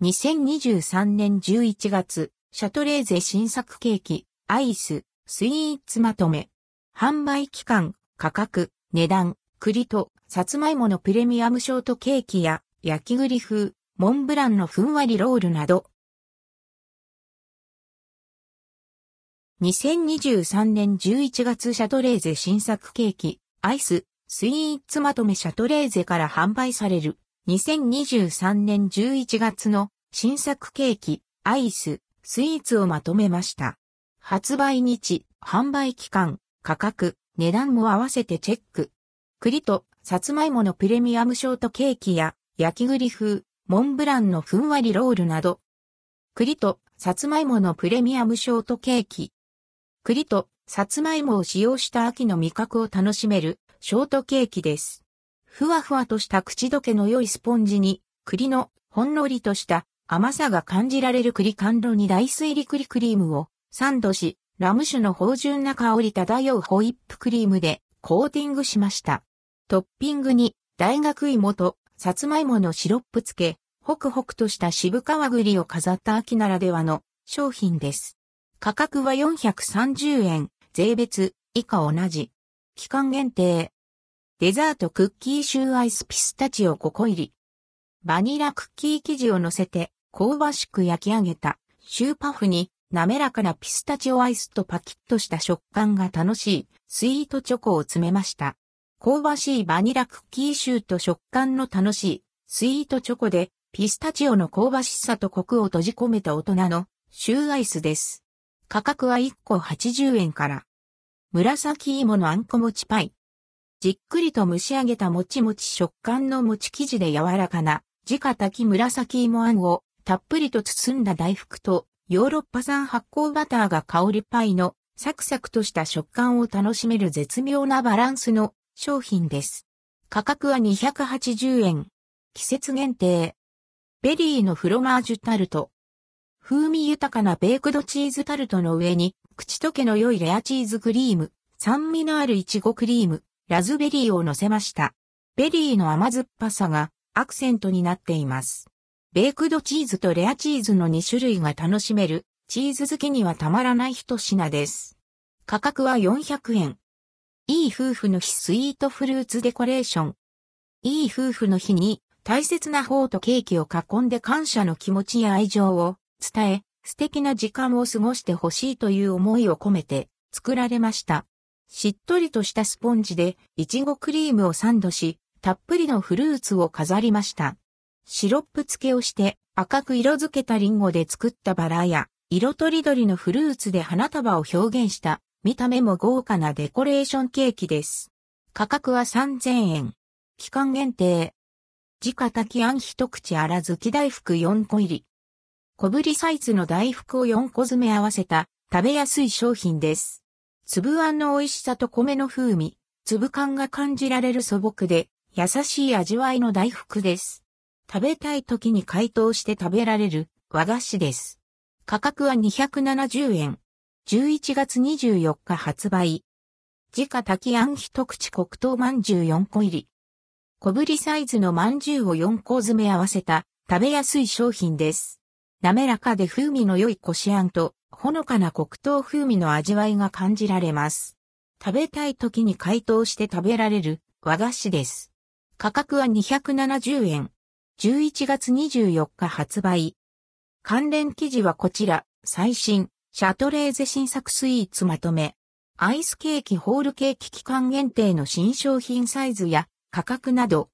2023年11月、シャトレーゼ新作ケーキ、アイス、スイーツまとめ。販売期間、価格、値段、栗と、さつまいものプレミアムショートケーキや、焼き栗風、モンブランのふんわりロールなど。2023年11月シャトレーゼ新作ケーキ、アイス、スイーツまとめシャトレーゼから販売される2023年11月の新作ケーキ、アイス、スイーツをまとめました。発売日、販売期間、価格、値段も合わせてチェック。栗と、さつまいものプレミアムショートケーキや、焼き栗風、モンブランのふんわりロールなど。栗と、さつまいものプレミアムショートケーキ。栗と、さつまいもを使用した秋の味覚を楽しめる、ショートケーキです。ふわふわとした口どけの良いスポンジに、栗のほんのりとした甘さが感じられる栗甘露に大水リ栗クリームをサンドし、ラム酒の芳醇な香り漂うホイップクリームでコーティングしました。トッピングに大学芋とさつまいものシロップ漬け、ホクホクとした渋皮栗を飾った秋ならではの商品です。価格は430円、税別以下同じ。期間限定。デザートクッキーシューアイスピスタチオ5個入り。バニラクッキー生地を乗せて香ばしく焼き上げたシューパフに滑らかなピスタチオアイスとパキッとした食感が楽しいスイートチョコを詰めました。香ばしいバニラクッキーシューと食感の楽しいスイートチョコでピスタチオの香ばしさとコクを閉じ込めた大人のシューアイスです。価格は1個80円から。紫芋のあんこ餅パイ。じっくりと蒸し上げたもちもち食感の餅生地で柔らかな、自家炊き紫芋あんをたっぷりと包んだ大福と、ヨーロッパ産発酵バターが香りパイのサクサクとした食感を楽しめる絶妙なバランスの商品です。価格は280円。季節限定。ベリーのフロマージュタルト。風味豊かなベークドチーズタルトの上に、口溶けの良いレアチーズクリーム、酸味のあるイチゴクリーム、ラズベリーを乗せました。ベリーの甘酸っぱさがアクセントになっています。ベークドチーズとレアチーズの2種類が楽しめるチーズ好きにはたまらない一品です。価格は400円。いい夫婦の日スイートフルーツデコレーション。いい夫婦の日に大切な方とケーキを囲んで感謝の気持ちや愛情を伝え、素敵な時間を過ごしてほしいという思いを込めて作られました。しっとりとしたスポンジでいちごクリームをサンドし、たっぷりのフルーツを飾りました。シロップ漬けをして赤く色づけたリンゴで作ったバラや色とりどりのフルーツで花束を表現した見た目も豪華なデコレーションケーキです。価格は3000円。期間限定。自家炊きあん一口あらずき大福4個入り。小ぶりサイズの大福を4個詰め合わせた食べやすい商品です。粒あんの美味しさと米の風味、粒感が感じられる素朴で、優しい味わいの大福です。食べたい時に解凍して食べられる和菓子です。価格は270円。11月24日発売。自家炊きあん一口黒糖まんじゅう4個入り。小ぶりサイズのまんじゅうを4個詰め合わせた食べやすい商品です。滑らかで風味の良いこしあんとほのかな黒糖風味の味わいが感じられます。食べたい時に解凍して食べられる和菓子です。価格は270円。11月24日発売。関連記事はこちら、最新、シャトレーゼ新作スイーツまとめ。アイスケーキホールケーキ期間限定の新商品サイズや価格など、